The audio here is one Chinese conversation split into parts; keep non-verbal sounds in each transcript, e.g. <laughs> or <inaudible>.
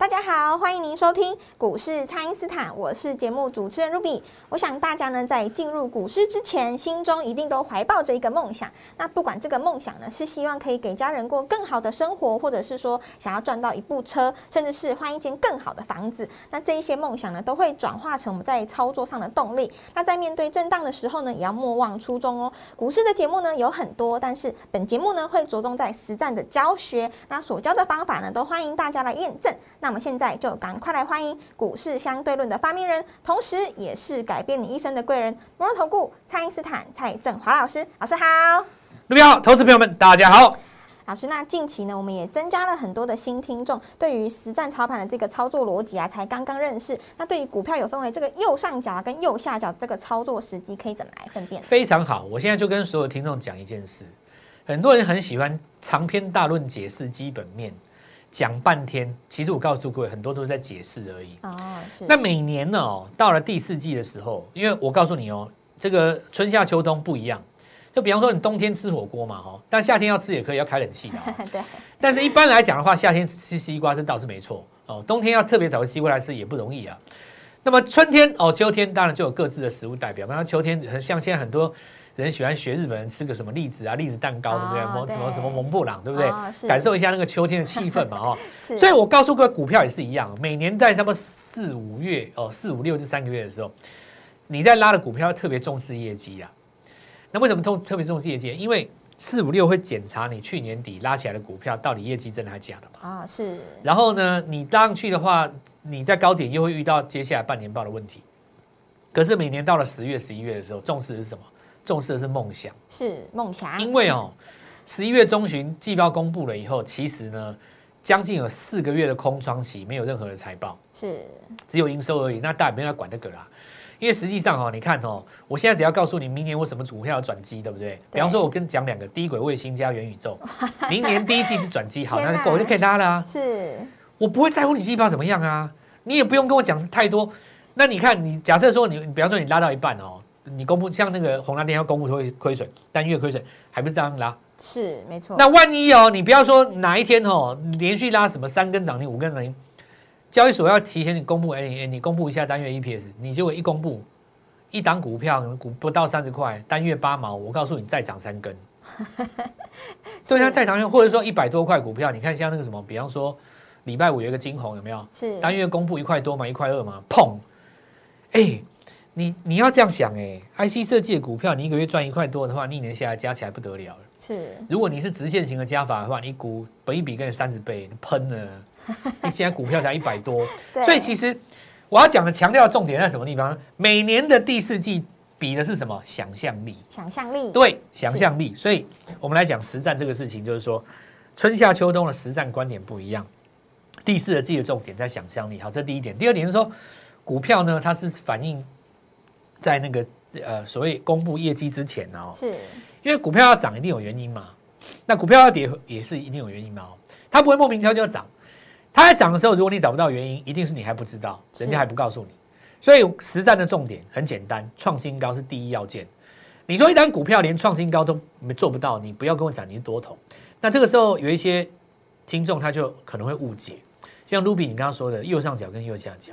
大家好，欢迎您收听股市蔡因斯坦，我是节目主持人 Ruby。我想大家呢在进入股市之前，心中一定都怀抱着一个梦想。那不管这个梦想呢是希望可以给家人过更好的生活，或者是说想要赚到一部车，甚至是换一间更好的房子，那这一些梦想呢都会转化成我们在操作上的动力。那在面对震荡的时候呢，也要莫忘初衷哦。股市的节目呢有很多，但是本节目呢会着重在实战的教学，那所教的方法呢都欢迎大家来验证。那我们现在就赶快来欢迎股市相对论的发明人，同时也是改变你一生的贵人——摩尔投顾蔡因斯坦蔡振华老师。老师好，各位好，投资朋友们大家好。老师，那近期呢，我们也增加了很多的新听众，对于实战操盘的这个操作逻辑啊，才刚刚认识。那对于股票有分为这个右上角跟右下角这个操作时机，可以怎么来分辨？非常好，我现在就跟所有听众讲一件事，很多人很喜欢长篇大论解释基本面。讲半天，其实我告诉各位，很多都是在解释而已。哦，是。那每年呢，哦，到了第四季的时候，因为我告诉你哦，这个春夏秋冬不一样。就比方说，你冬天吃火锅嘛，哈，但夏天要吃也可以，要开冷气的。<laughs> 对。但是一般来讲的话，夏天吃西瓜是倒是没错哦。冬天要特别找个西瓜来吃也不容易啊。那么春天哦，秋天当然就有各自的食物代表。那秋天像现在很多。人喜欢学日本人吃个什么栗子啊，栗子蛋糕，对不对？蒙什么什么蒙布朗，对不对？感受一下那个秋天的气氛嘛，<laughs> 哈。所以我告诉各位，股票也是一样，每年在什么四五月哦，四五六这三个月的时候，你在拉的股票特别重视业绩啊。那为什么特特别重视业绩？因为四五六会检查你去年底拉起来的股票到底业绩真的还是假的嘛。啊，是。然后呢，你拉上去的话，你在高点又会遇到接下来半年报的问题。可是每年到了十月、十一月的时候，重视的是什么？重视的是梦想，是梦想。因为哦，十一月中旬季报公布了以后，其实呢，将近有四个月的空窗期，没有任何的财报，是只有营收而已。那大家不要管那个啦，因为实际上哦，你看哦，我现在只要告诉你明年我什么股票要转机，对不对？比方说，我跟讲两个低轨卫星加元宇宙，<laughs> 明年第一季是转机，好，那我就可以拉了啊。是，我不会在乎你季报怎么样啊，你也不用跟我讲太多。那你看，你假设说你，比方说你拉到一半哦。你公布像那个红蓝电要公布会亏损，单月亏损还不是这样拉？是没错。那万一哦，你不要说哪一天哦，连续拉什么三根涨停、五根涨停，交易所要提前你公布，哎哎，你公布一下单月 EPS，你结果一公布，一档股票可能股不到三十块，单月八毛，我告诉你再涨三根。<laughs> 对，像再涨或者说一百多块股票，你看像那个什么，比方说礼拜五有一个金红有没有？是单月公布一块多嘛，一块二嘛，砰，哎。你你要这样想哎，IC 设计的股票，你一个月赚一块多的话，你一年下来加起来不得了了。是，如果你是直线型的加法的话，你股本一比跟你三十倍，喷了。<laughs> 你现在股票才一百多，<laughs> 所以其实我要讲的强调重点在什么地方？每年的第四季比的是什么？想象力。想象力。对，想象力。所以我们来讲实战这个事情，就是说春夏秋冬的实战观点不一样。第四季的重点在想象力。好，这第一点。第二点是说股票呢，它是反映。在那个呃所谓公布业绩之前呢，是，因为股票要涨一定有原因嘛，那股票要跌也是一定有原因嘛，它不会莫名其妙就涨，它在涨的时候，如果你找不到原因，一定是你还不知道，人家还不告诉你，所以实战的重点很简单，创新高是第一要件。你说一单股票连创新高都没做不到，你不要跟我讲你是多头，那这个时候有一些听众他就可能会误解，像 Ruby 你刚刚说的右上角跟右下角，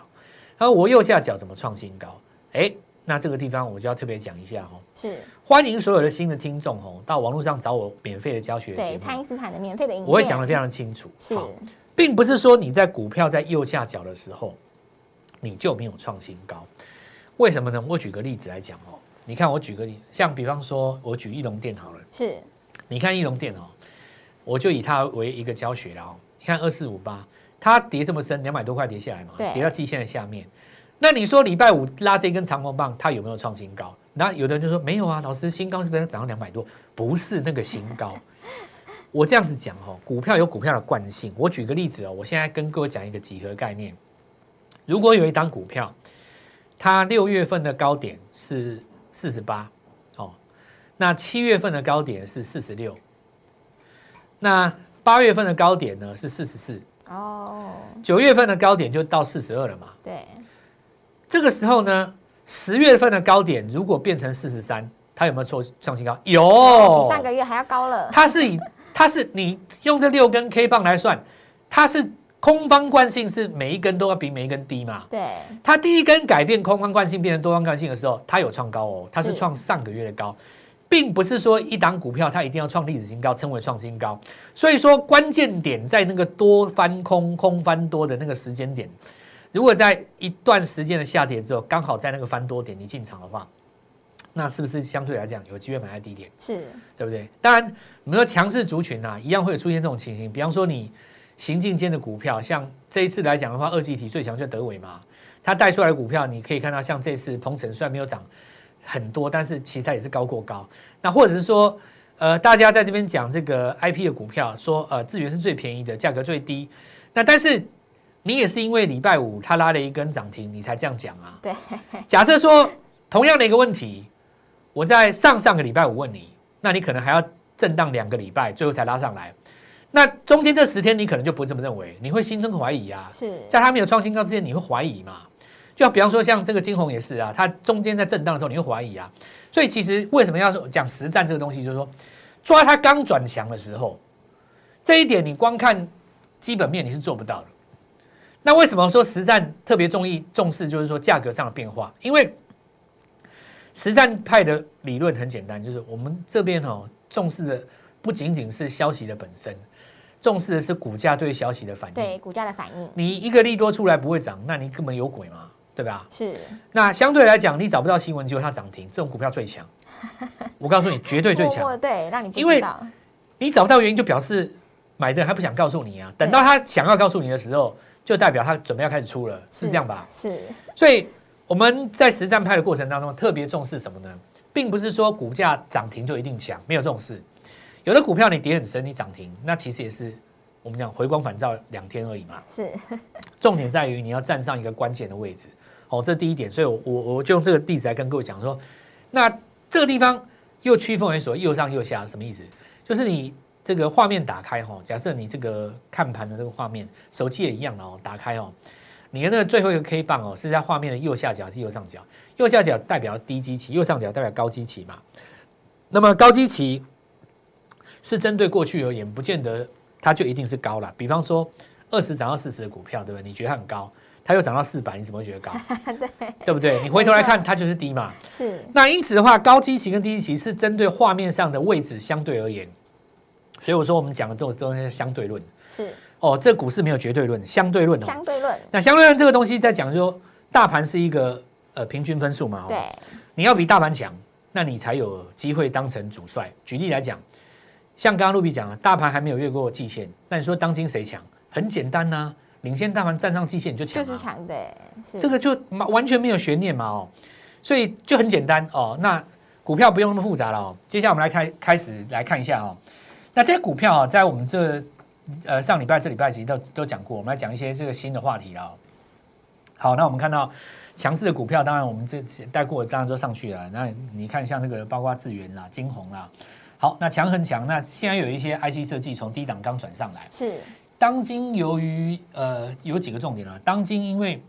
他说我右下角怎么创新高？哎。那这个地方我就要特别讲一下哦，是欢迎所有的新的听众哦，到网络上找我免费的教学。对，蔡因斯坦的免费的音我会讲的非常清楚。是，并不是说你在股票在右下角的时候，你就没有创新高。为什么呢？我举个例子来讲哦，你看我举个例，像比方说我举翼龙电好了，是，你看翼龙电哦，我就以它为一个教学了哦。你看二四五八，它跌这么深，两百多块跌下来嘛，跌到季线的下面。那你说礼拜五拉这一根长红棒，它有没有创新高？那有的人就说没有啊，老师新高是不是涨到两百多？不是那个新高，<laughs> 我这样子讲哦，股票有股票的惯性。我举个例子哦，我现在跟各位讲一个几何概念。如果有一档股票，它六月份的高点是四十八，哦，那七月份的高点是四十六，那八月份的高点呢是四十四，哦，九月份的高点就到四十二了嘛？对。这个时候呢，十月份的高点如果变成四十三，它有没有创创新高？有，比上个月还要高了。它是以它是你用这六根 K 棒来算，它是。空方惯性是每一根都要比每一根低嘛？对。它第一根改变空方惯性变成多方惯性的时候，它有创高哦，它是创上个月的高，并不是说一档股票它一定要创历史新高，称为创新高。所以说关键点在那个多翻空、空翻多的那个时间点。如果在一段时间的下跌之后，刚好在那个翻多点你进场的话，那是不是相对来讲有机会买在低点？是，对不对？当然，我们说强势族群啊，一样会出现这种情形，比方说你。行进间的股票，像这一次来讲的话，二级体最强就德伟嘛，它带出来的股票，你可以看到，像这次鹏程虽然没有涨很多，但是其实它也是高过高。那或者是说，呃，大家在这边讲这个 I P 的股票，说呃资源是最便宜的，价格最低。那但是你也是因为礼拜五它拉了一根涨停，你才这样讲啊？对。<laughs> 假设说同样的一个问题，我在上上个礼拜五问你，那你可能还要震荡两个礼拜，最后才拉上来。那中间这十天，你可能就不会这么认为，你会心生怀疑啊。是，在它没有创新高之前，你会怀疑嘛？就比方说像这个金红也是啊，它中间在震荡的时候，你会怀疑啊。所以其实为什么要说讲实战这个东西，就是说抓它刚转强的时候，这一点你光看基本面你是做不到的。那为什么说实战特别重意重视，就是说价格上的变化？因为实战派的理论很简单，就是我们这边哦重视的不仅仅是消息的本身。重视的是股价对消息的反应，对股价的反应。你一个利多出来不会涨，那你根本有鬼嘛，对吧？是。那相对来讲，你找不到新闻，结果它涨停，这种股票最强。<laughs> 我告诉你，绝对最强。对，让你因为你找不到原因，就表示买的人还不想告诉你啊。等到他想要告诉你的时候，就代表他准备要开始出了，是这样吧？是。所以我们在实战派的过程当中，特别重视什么呢？并不是说股价涨停就一定强，没有这种事。有的股票你跌很深，你涨停，那其实也是我们讲回光返照两天而已嘛。是，<laughs> 重点在于你要站上一个关键的位置。哦，这第一点，所以我我我就用这个例子来跟各位讲说，那这个地方又区分为所谓右上右下什么意思？就是你这个画面打开哈，假设你这个看盘的这个画面，手机也一样哦，打开哦，你的那个最后一个 K 棒哦是在画面的右下角还是右上角？右下角代表低基期，右上角代表高基期嘛。那么高基期。是针对过去而言，不见得它就一定是高了。比方说，二十涨到四十的股票，对不对？你觉得很高，它又涨到四百，你怎么会觉得高？<laughs> 对，对不对？你回头来看，它就是低嘛。是。那因此的话，高基期跟低基期是针对画面上的位置相对而言。所以我说，我们讲的这种东西是相对论。是。哦，这股市没有绝对论，相对论。相对论。那相对论这个东西在讲说，大盘是一个呃平均分数嘛。对。你要比大盘强，那你才有机会当成主帅。举例来讲。像刚刚露比讲啊，大盘还没有越过季线，那你说当今谁强？很简单呐，领先大盘站上季线你就强。就是强的，是这个就完全没有悬念嘛哦，所以就很简单哦。那股票不用那么复杂了哦。接下来我们来开开始来看一下哦。那这些股票啊，在我们这呃上礼拜、这礼拜其实都都讲过，我们来讲一些这个新的话题啊。好，那我们看到强势的股票，当然我们这带过，当然都上去了。那你看像这个包括智源啦、金红啦。好，那强很强。那现在有一些 IC 设计从低档刚转上来。是。当今由于呃有几个重点了，当今因为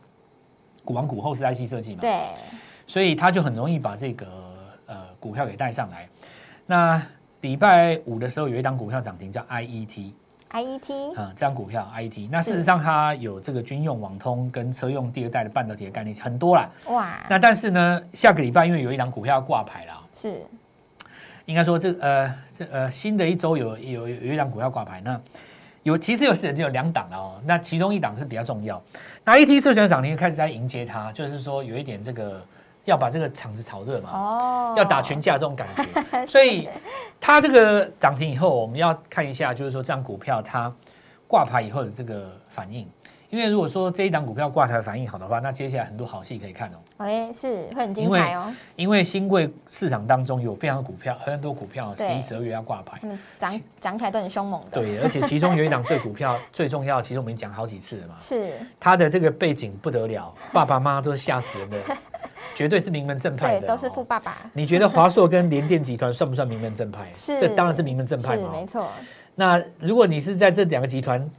股王股后是 IC 设计嘛，对，所以它就很容易把这个呃股票给带上来。那礼拜五的时候有一档股票涨停叫 IET。IET。啊，这张股票 IET。那事实上它有这个军用网通跟车用第二代的半导体的概念很多啦。哇。那但是呢，下个礼拜因为有一档股票要挂牌了。是。应该说，这呃这呃新的一周有有有一档股票挂牌，那有其实有是有两档了哦，那其中一档是比较重要。那 A T 社群涨停开始在迎接它，就是说有一点这个要把这个场子炒热嘛，哦，要打群架这种感觉。<laughs> 所以它这个涨停以后，我们要看一下，就是说这张股票它挂牌以后的这个反应，因为如果说这一档股票挂牌反应好的话，那接下来很多好戏可以看哦。哎，是会很精彩哦。因为新贵市场当中有非常股票，很多股票十一、十二月要挂牌，涨涨起来都很凶猛的。对，而且其中有一档最股票 <laughs> 最重要，其实我们讲好几次了嘛。是它的这个背景不得了，爸爸妈妈都是吓死人的，绝对是名门正派的，都是富爸爸。你觉得华硕跟联电集团算不算名门正派？是，<laughs> 这当然是名门正派嘛，没错。那如果你是在这两个集团。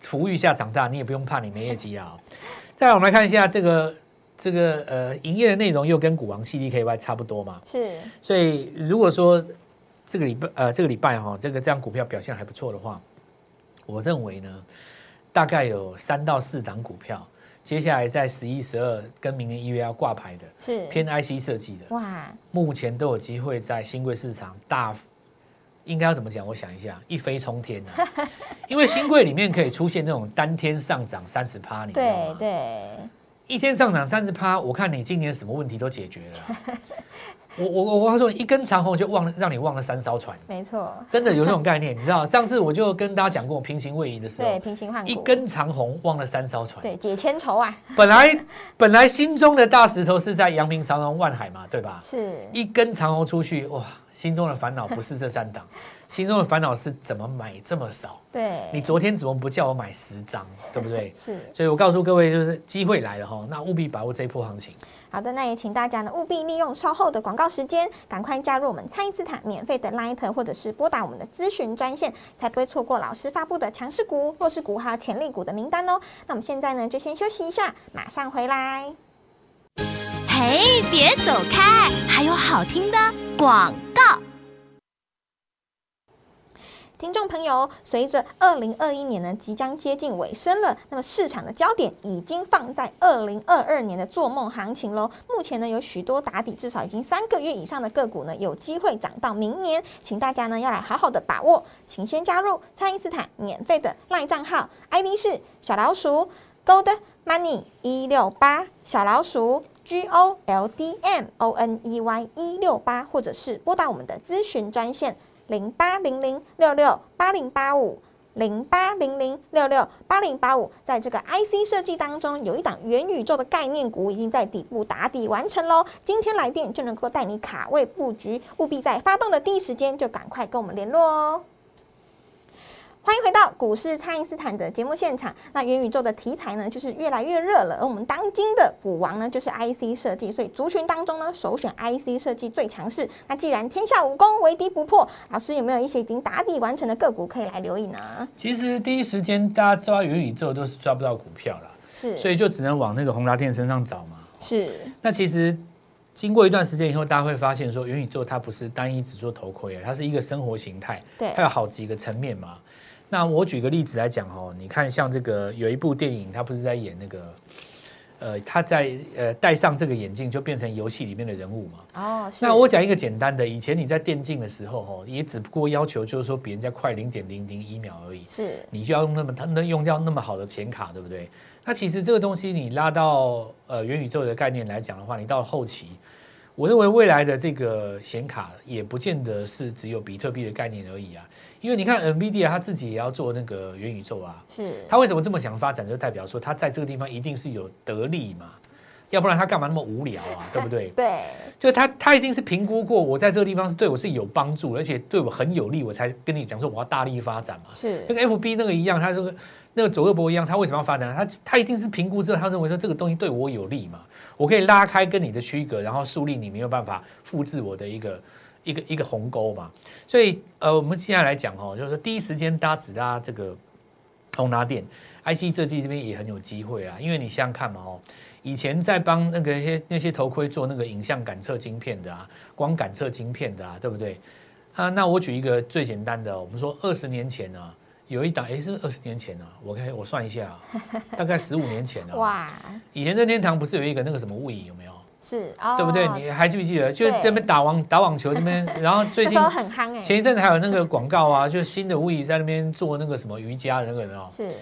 福裕下长大，你也不用怕你没业绩啊。再来，我们来看一下这个这个呃营业的内容，又跟股王 CDKY 差不多嘛。是。所以如果说这个礼拜呃这个礼拜哈，这个这样股票表现还不错的话，我认为呢，大概有三到四档股票，接下来在十一、十二跟明年一月要挂牌的，是偏 IC 设计的。哇。目前都有机会在新贵市场大。应该要怎么讲？我想一下，一飞冲天啊！<laughs> 因为新贵里面可以出现那种单天上涨三十趴，你知道吗？对对，一天上涨三十趴，我看你今年什么问题都解决了。我 <laughs> 我我我说一根长虹就忘了让你忘了三艘船，没错，真的有这种概念，你知道？上次我就跟大家讲过平行位移的时候，对平行换一根长虹忘了三艘船，对解千愁啊！<laughs> 本来本来心中的大石头是在阳明长虹万海嘛，对吧？是一根长虹出去，哇！心中的烦恼不是这三档，<laughs> 心中的烦恼是怎么买这么少？对，你昨天怎么不叫我买十张？对不对？<laughs> 是，所以我告诉各位，就是机会来了哈，那务必把握这一波行情。好的，那也请大家呢务必利用稍后的广告时间，赶快加入我们蔡因斯坦免费的 Line 或者是拨打我们的咨询专线，才不会错过老师发布的强势股、弱势股还有潜力股的名单哦。那我们现在呢就先休息一下，马上回来。嘿，别走开，还有好听的广。听众朋友，随着二零二一年呢即将接近尾声了，那么市场的焦点已经放在二零二二年的做梦行情喽。目前呢有许多打底至少已经三个月以上的个股呢，有机会涨到明年，请大家呢要来好好的把握。请先加入蔡因斯坦免费的赖账号，ID 是小老鼠 Gold Money 一六八，小老鼠 G O L D M O N E Y 一六八，或者是拨打我们的咨询专线。零八零零六六八零八五，零八零零六六八零八五，在这个 IC 设计当中，有一档元宇宙的概念股已经在底部打底完成喽。今天来电就能够带你卡位布局，务必在发动的第一时间就赶快跟我们联络哦。欢迎回到股市，蔡因斯坦的节目现场。那元宇宙的题材呢，就是越来越热了。而我们当今的股王呢，就是 IC 设计。所以族群当中呢，首选 IC 设计最强势。那既然天下武功，唯敌不破，老师有没有一些已经打底完成的个股可以来留意呢？其实第一时间大家抓元宇宙都是抓不到股票了，是，所以就只能往那个宏达电身上找嘛。是。那其实经过一段时间以后，大家会发现说，元宇宙它不是单一只做头盔，它是一个生活形态，对，它有好几个层面嘛。那我举个例子来讲哦，你看像这个有一部电影，他不是在演那个，呃，他在呃戴上这个眼镜就变成游戏里面的人物嘛。哦，那我讲一个简单的，以前你在电竞的时候哦，也只不过要求就是说比人家快零点零零一秒而已。是，你就要用那么他能用掉那么好的显卡，对不对？那其实这个东西你拉到呃元宇宙的概念来讲的话，你到后期。我认为未来的这个显卡也不见得是只有比特币的概念而已啊，因为你看 NVIDIA 它自己也要做那个元宇宙啊，是它为什么这么想发展，就代表说它在这个地方一定是有得利嘛，要不然它干嘛那么无聊啊，对不对？<laughs> 对，就它它一定是评估过我在这个地方是对我是有帮助，而且对我很有利，我才跟你讲说我要大力发展嘛，是跟 FB 那个一样，它这个那个佐克伯一样，它为什么要发展？它它一定是评估之后，他认为说这个东西对我有利嘛。我可以拉开跟你的区隔，然后树立你没有办法复制我的一个一个一个鸿沟嘛。所以呃，我们接下来讲哦，就是说第一时间搭只搭这个通拉电 IC 设计这边也很有机会啊。因为你想想看嘛哦，以前在帮那个些那些头盔做那个影像感测晶片的啊，光感测晶片的啊，对不对？啊，那我举一个最简单的，我们说二十年前呢。有一档，哎，是二十年前啊，我看我算一下，大概十五年前了。<laughs> 哇！以前任天堂不是有一个那个什么物椅有没有？是，对不对？你还记不记得？就这边打网打网球这边，然后最 <laughs> 近很夯哎。前一阵子还有那个广告啊，就是新的物椅在那边做那个什么瑜伽的那个人哦。是，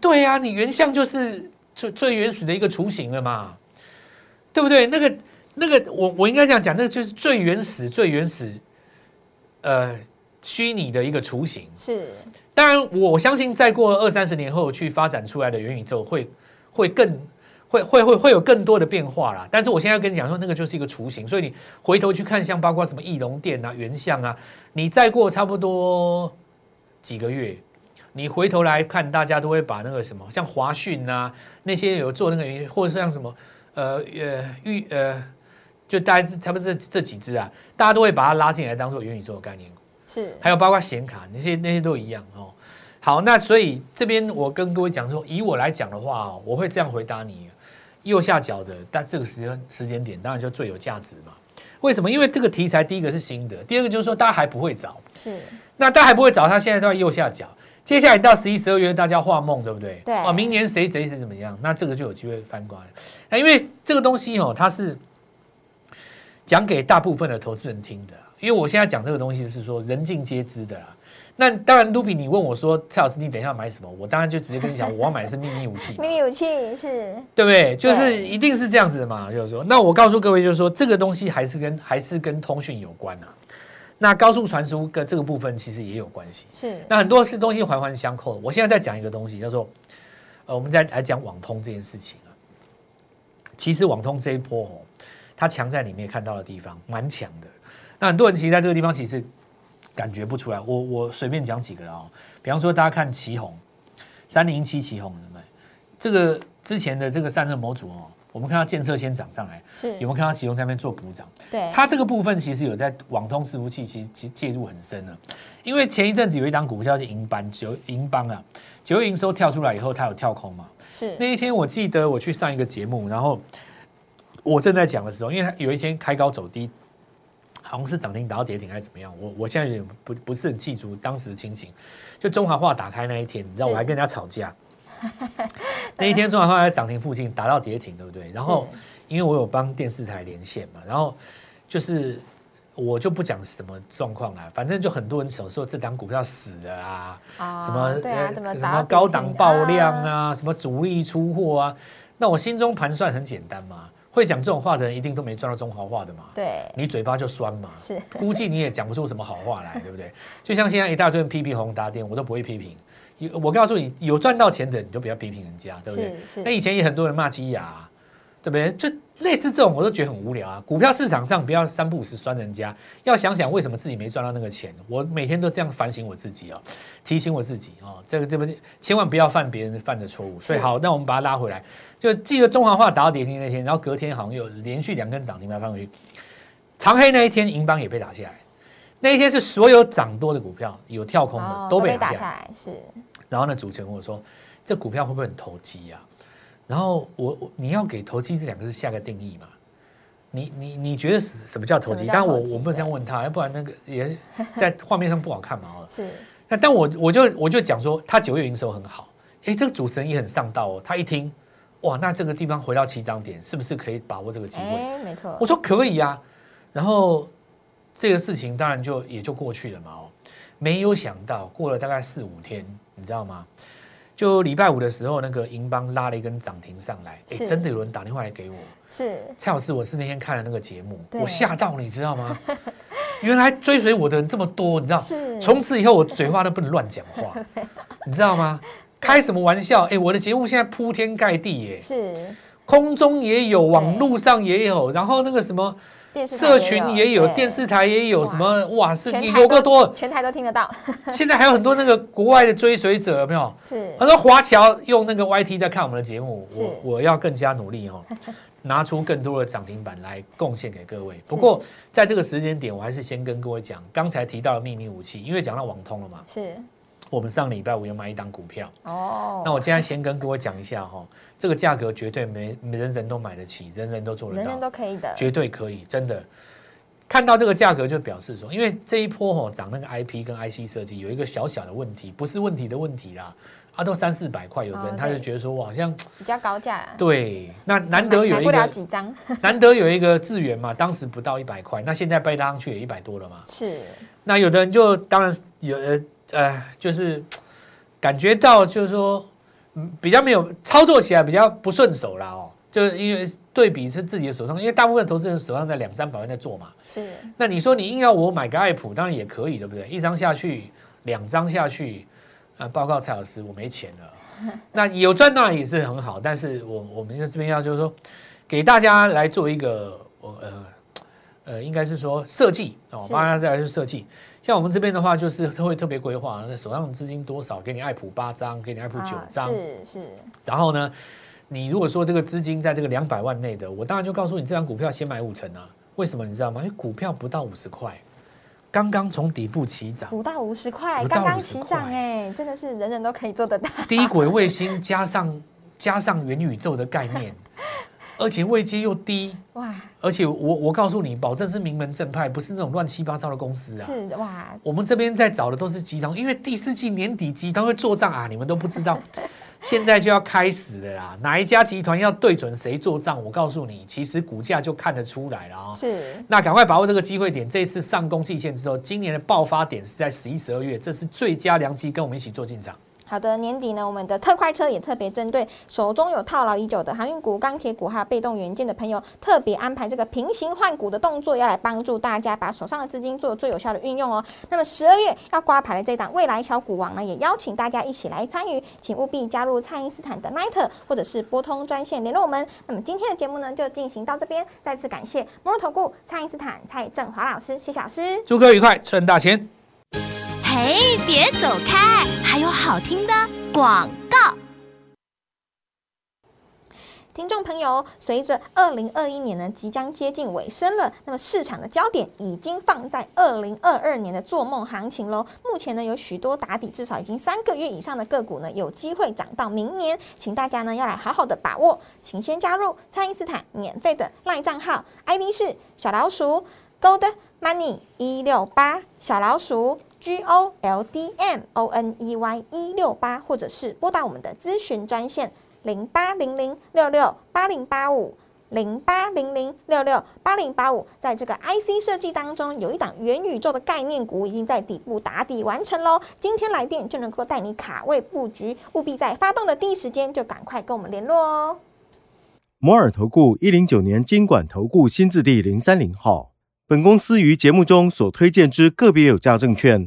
对呀，你原像就是最最原始的一个雏形了嘛，对不对？那个那个，我我应该这样讲，那个就是最原始最原始，呃。虚拟的一个雏形。是，当然我相信再过二三十年后去发展出来的元宇宙会会更会会会会有更多的变化啦。但是我现在跟你讲说，那个就是一个雏形，所以你回头去看，像包括什么翼龙店啊、原像啊，你再过差不多几个月。你回头来看，大家都会把那个什么，像华讯啊那些有做那个，或者是像什么，呃呃玉呃，就大概是差不多这这几只啊，大家都会把它拉进来当做元宇宙的概念股。是，还有包括显卡那些那些都一样哦。好，那所以这边我跟各位讲说，以我来讲的话，我会这样回答你：右下角的，但这个时间时间点当然就最有价值嘛。为什么？因为这个题材第一个是新的，第二个就是说大家还不会找。是，那大家还不会找，它现在都在右下角。接下来到十一、十二月，大家画梦，对不对？对。啊，明年谁谁谁怎么样？那这个就有机会翻关。那因为这个东西哦，它是讲给大部分的投资人听的。因为我现在讲这个东西是说人尽皆知的啦。那当然，卢比，你问我说，蔡老师，你等一下买什么？我当然就直接跟你讲，我要买的是秘密武器。秘密武器是，对不对？就是一定是这样子的嘛。就是说，那我告诉各位，就是说，这个东西还是跟还是跟通讯有关啊。那高速传输跟这个部分其实也有关系，是。那很多是东西环环相扣。我现在在讲一个东西，叫做，呃，我们在来讲网通这件事情啊。其实网通这一波哦，它强在里面看到的地方蛮强的。那很多人其实在这个地方其实感觉不出来。我我随便讲几个哦，比方说大家看旗红，三零七旗红？这个之前的这个散热模组哦。我们看到建设先涨上来，是有没有看到旗红在那边做补涨？对，它这个部分其实有在网通伺服器，其实其介入很深了。因为前一阵子有一档股票是银邦九银邦啊，九月营收跳出来以后，它有跳空嘛？是那一天我记得我去上一个节目，然后我正在讲的时候，因为它有一天开高走低，好像是涨停打到跌停还是怎么样？我我现在有点不不是很记住当时的情形。就中华化打开那一天，你知道我还跟人家吵架。<laughs> 那一天中华化在涨停附近打到跌停，对不对？然后因为我有帮电视台连线嘛，然后就是我就不讲什么状况了，反正就很多人想说这档股票死了啊，什么什么高档爆量啊，什么主力出货啊，那我心中盘算很简单嘛，会讲这种话的人一定都没赚到中华话的嘛，对，你嘴巴就酸嘛，是，估计你也讲不出什么好话来，对不对？就像现在一大堆人批评宏达电，我都不会批评。我告诉你，有赚到钱的你就不要批评人家，对不对？那以前也很多人骂基雅，对不对？就类似这种，我都觉得很无聊啊。股票市场上不要三不五时酸人家，要想想为什么自己没赚到那个钱。我每天都这样反省我自己啊，提醒我自己啊，这个这边千万不要犯别人犯的错误。所以好，那我们把它拉回来，就记得中华化打到跌停那天，然后隔天好像有连续两根涨停板翻回去，长黑那一天，银邦也被打下来。那一天是所有涨多的股票有跳空的都被打下来，是。然后呢，主持人问我说：“这股票会不会很投机呀？”然后我我你要给投机这两个字下个定义嘛？你你你觉得什么叫投机？但我我不能这样问他，要不然那个也在画面上不好看嘛。<laughs> 是。那但我我就我就讲说，他九月营收很好。哎，这个主持人也很上道哦。他一听，哇，那这个地方回到起涨点，是不是可以把握这个机会？哎，没错。我说可以啊。然后。这个事情当然就也就过去了嘛哦，没有想到过了大概四五天，你知道吗？就礼拜五的时候，那个银邦拉了一根涨停上来，哎，真的有人打电话来给我，是蔡老师，我是那天看了那个节目，我吓到了，你知道吗？<laughs> 原来追随我的人这么多，你知道？是，从此以后我嘴话都不能乱讲话，<laughs> 你知道吗？开什么玩笑？哎，我的节目现在铺天盖地，耶，是，空中也有，网络上也有，然后那个什么。社群也有，电视台也有，什么哇？是有个多，全台都听得到。<laughs> 现在还有很多那个国外的追随者，有没有？是很多华侨用那个 YT 在看我们的节目。我我要更加努力哦，<laughs> 拿出更多的涨停板来贡献给各位。不过在这个时间点，我还是先跟各位讲，刚才提到的秘密武器，因为讲到网通了嘛。是。我们上礼拜五有买一档股票。哦。那我今天先跟各位讲一下哈。这个价格绝对没人人都买得起，人人都做得到，人人都可以的，绝对可以，真的。看到这个价格就表示说，因为这一波吼涨那个 IP 跟 IC 设计有一个小小的问题，不是问题的问题啦，啊都三四百块，有的人他就觉得说我好像比较高价。对，那难得有一个几张，难得有一个资源嘛，当时不到一百块，那现在被拉上去也一百多了嘛。是。那有的人就当然有呃呃，就是 <tsk> 感觉到就是说。比较没有操作起来比较不顺手啦哦，就是因为对比是自己的手上，因为大部分投资人手上在两三百万在做嘛。是。那你说你硬要我买个爱普，当然也可以，对不对？一张下去，两张下去，啊，报告蔡老师，我没钱了。<laughs> 那有赚到也是很好，但是我我们在这边要就是说，给大家来做一个，我呃呃，应该是说设计哦，帮大家再来去设计。像我们这边的话，就是会特别规划，那手上资金多少，给你爱普八张，给你爱普九张，是是。然后呢，你如果说这个资金在这个两百万内的，我当然就告诉你，这张股票先买五成啊。为什么你知道吗？因为股票不到五十块，刚刚从底部起涨，不到五十块，刚刚起涨，哎，真的是人人都可以做得到。低轨卫星加上加上元宇宙的概念。而且位阶又低哇！而且我我告诉你，保证是名门正派，不是那种乱七八糟的公司啊！是哇！我们这边在找的都是集团，因为第四季年底集团会做账啊，你们都不知道，<laughs> 现在就要开始了啦！哪一家集团要对准谁做账？我告诉你，其实股价就看得出来了啊！是，那赶快把握这个机会点，这次上攻季线之后，今年的爆发点是在十一、十二月，这是最佳良机，跟我们一起做进场。好的，年底呢，我们的特快车也特别针对手中有套牢已久的航运股、钢铁股还有被动元件的朋友，特别安排这个平行换股的动作，要来帮助大家把手上的资金做最有效的运用哦。那么十二月要挂牌的这档未来小股王呢，也邀请大家一起来参与，请务必加入蔡因斯坦的 Night 或者是拨通专线联络我们。那么今天的节目呢，就进行到这边，再次感谢摩尔投顾蔡因斯坦蔡振华老师谢老师，祝各位愉快，赚大钱。嘿，别走开，还有好听的广告。听众朋友，随着二零二一年呢即将接近尾声了，那么市场的焦点已经放在二零二二年的做梦行情喽。目前呢有许多打底至少已经三个月以上的个股呢，有机会涨到明年，请大家呢要来好好的把握。请先加入蔡因斯坦免费的赖账号，ID 是小老鼠 Gold Money 一六八小老鼠。G O L D M O N E Y 一六八，或者是拨打我们的咨询专线零八零零六六八零八五零八零零六六八零八五。在这个 IC 设计当中，有一档元宇宙的概念股已经在底部打底完成喽。今天来电就能够带你卡位布局，务必在发动的第一时间就赶快跟我们联络哦。摩尔投顾一零九年经管投顾新字第零三零号。本公司于节目中所推荐之个别有价证券，